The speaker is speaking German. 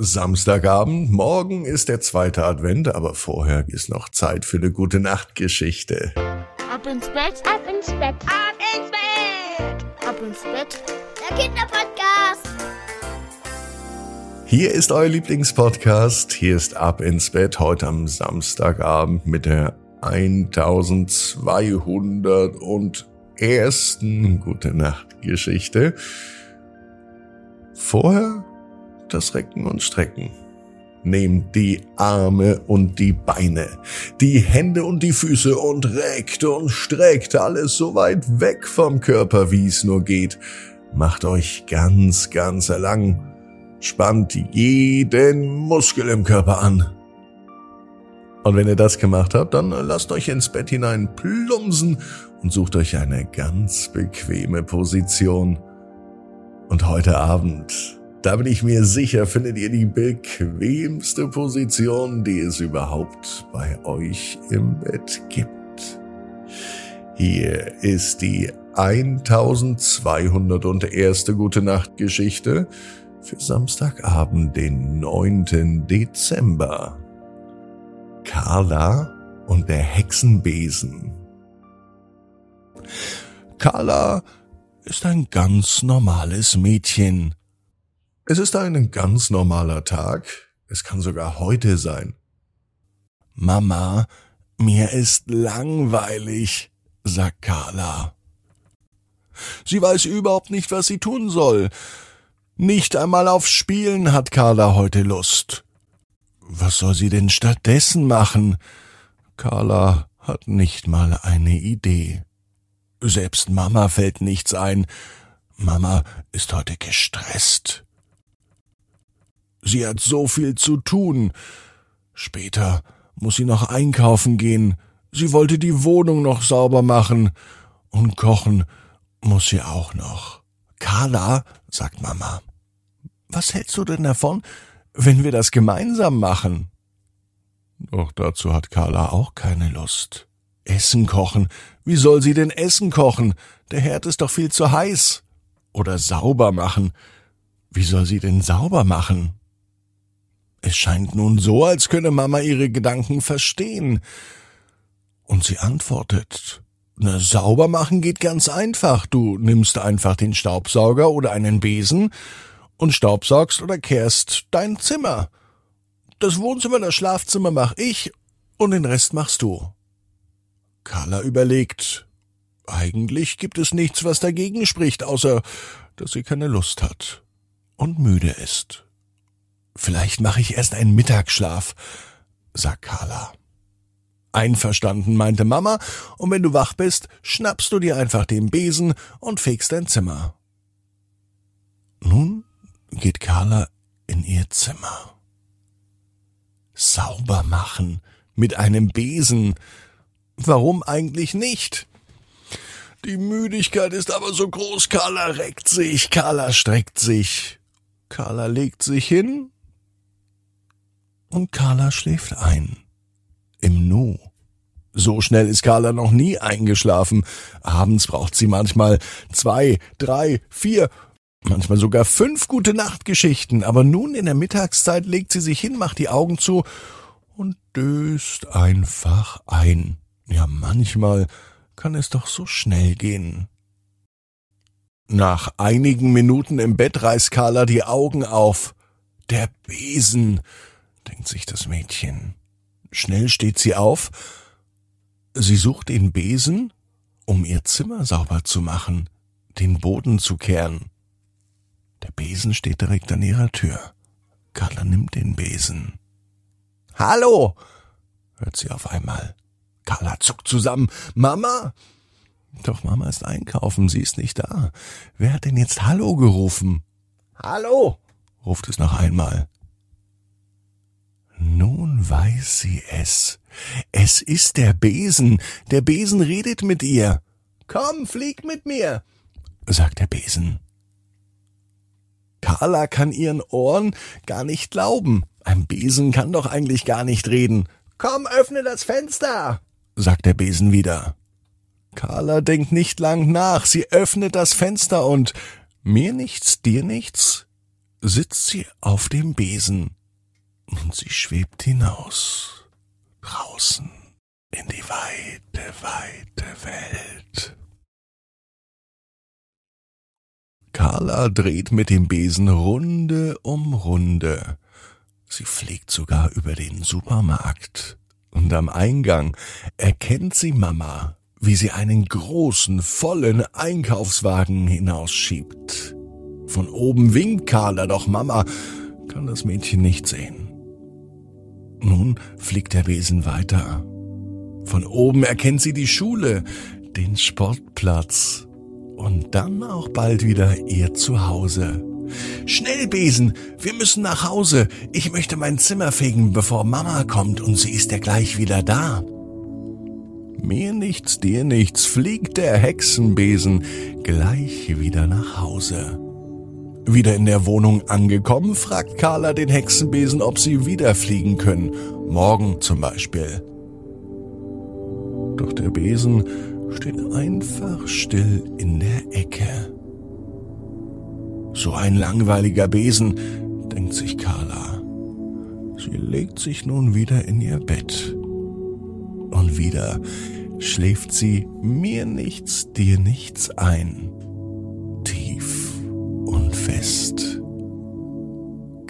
Samstagabend, morgen ist der zweite Advent, aber vorher ist noch Zeit für eine gute Nachtgeschichte. Ab ins Bett, ab ins Bett, ab ins Bett, ab ins Bett. Der Kinderpodcast. Hier ist euer Lieblingspodcast. Hier ist Ab ins Bett heute am Samstagabend mit der 1201. Gute Nacht Geschichte. Vorher das Recken und Strecken. Nehmt die Arme und die Beine, die Hände und die Füße und reckt und streckt alles so weit weg vom Körper, wie es nur geht. Macht euch ganz, ganz lang. Spannt jeden Muskel im Körper an. Und wenn ihr das gemacht habt, dann lasst euch ins Bett hinein plumsen und sucht euch eine ganz bequeme Position. Und heute Abend da bin ich mir sicher, findet ihr die bequemste Position, die es überhaupt bei euch im Bett gibt. Hier ist die 1201. Gute Nacht Geschichte für Samstagabend, den 9. Dezember. Carla und der Hexenbesen. Carla ist ein ganz normales Mädchen. Es ist ein ganz normaler Tag. Es kann sogar heute sein. Mama, mir ist langweilig, sagt Carla. Sie weiß überhaupt nicht, was sie tun soll. Nicht einmal auf Spielen hat Carla heute Lust. Was soll sie denn stattdessen machen? Carla hat nicht mal eine Idee. Selbst Mama fällt nichts ein. Mama ist heute gestresst. Sie hat so viel zu tun. Später muss sie noch einkaufen gehen. Sie wollte die Wohnung noch sauber machen. Und kochen muss sie auch noch. Carla, sagt Mama, was hältst du denn davon, wenn wir das gemeinsam machen? Doch dazu hat Carla auch keine Lust. Essen kochen. Wie soll sie denn Essen kochen? Der Herd ist doch viel zu heiß. Oder sauber machen. Wie soll sie denn sauber machen? Es scheint nun so, als könne Mama ihre Gedanken verstehen. Und sie antwortet, na, sauber machen geht ganz einfach. Du nimmst einfach den Staubsauger oder einen Besen und staubsaugst oder kehrst dein Zimmer. Das Wohnzimmer, das Schlafzimmer mach ich und den Rest machst du. Carla überlegt, eigentlich gibt es nichts, was dagegen spricht, außer dass sie keine Lust hat und müde ist. Vielleicht mache ich erst einen Mittagsschlaf, sagt Carla. Einverstanden, meinte Mama, und wenn du wach bist, schnappst du dir einfach den Besen und fegst dein Zimmer. Nun geht Carla in ihr Zimmer. Sauber machen mit einem Besen. Warum eigentlich nicht? Die Müdigkeit ist aber so groß, Carla reckt sich, Carla streckt sich. Carla legt sich hin und Carla schläft ein. Im Nu. So schnell ist Carla noch nie eingeschlafen. Abends braucht sie manchmal zwei, drei, vier, manchmal sogar fünf gute Nachtgeschichten, aber nun in der Mittagszeit legt sie sich hin, macht die Augen zu und döst einfach ein. Ja, manchmal kann es doch so schnell gehen. Nach einigen Minuten im Bett reißt Carla die Augen auf. Der Besen denkt sich das Mädchen. Schnell steht sie auf. Sie sucht den Besen, um ihr Zimmer sauber zu machen, den Boden zu kehren. Der Besen steht direkt an ihrer Tür. Carla nimmt den Besen. Hallo! hört sie auf einmal. Carla zuckt zusammen. Mama? Doch Mama ist einkaufen, sie ist nicht da. Wer hat denn jetzt Hallo gerufen? Hallo! ruft es noch einmal. Nun weiß sie es. Es ist der Besen. Der Besen redet mit ihr. Komm, flieg mit mir, sagt der Besen. Carla kann ihren Ohren gar nicht glauben. Ein Besen kann doch eigentlich gar nicht reden. Komm, öffne das Fenster, sagt der Besen wieder. Carla denkt nicht lang nach. Sie öffnet das Fenster und mir nichts, dir nichts. sitzt sie auf dem Besen und sie schwebt hinaus, draußen in die weite, weite Welt. Carla dreht mit dem Besen Runde um Runde. Sie fliegt sogar über den Supermarkt. Und am Eingang erkennt sie Mama, wie sie einen großen, vollen Einkaufswagen hinausschiebt. Von oben winkt Carla, doch Mama kann das Mädchen nicht sehen. Nun fliegt der Besen weiter. Von oben erkennt sie die Schule, den Sportplatz und dann auch bald wieder ihr Zuhause. Schnell, Besen, wir müssen nach Hause. Ich möchte mein Zimmer fegen, bevor Mama kommt und sie ist ja gleich wieder da. Mir nichts, dir nichts, fliegt der Hexenbesen gleich wieder nach Hause. Wieder in der Wohnung angekommen, fragt Carla den Hexenbesen, ob sie wieder fliegen können. Morgen zum Beispiel. Doch der Besen steht einfach still in der Ecke. So ein langweiliger Besen, denkt sich Carla. Sie legt sich nun wieder in ihr Bett. Und wieder schläft sie mir nichts, dir nichts ein.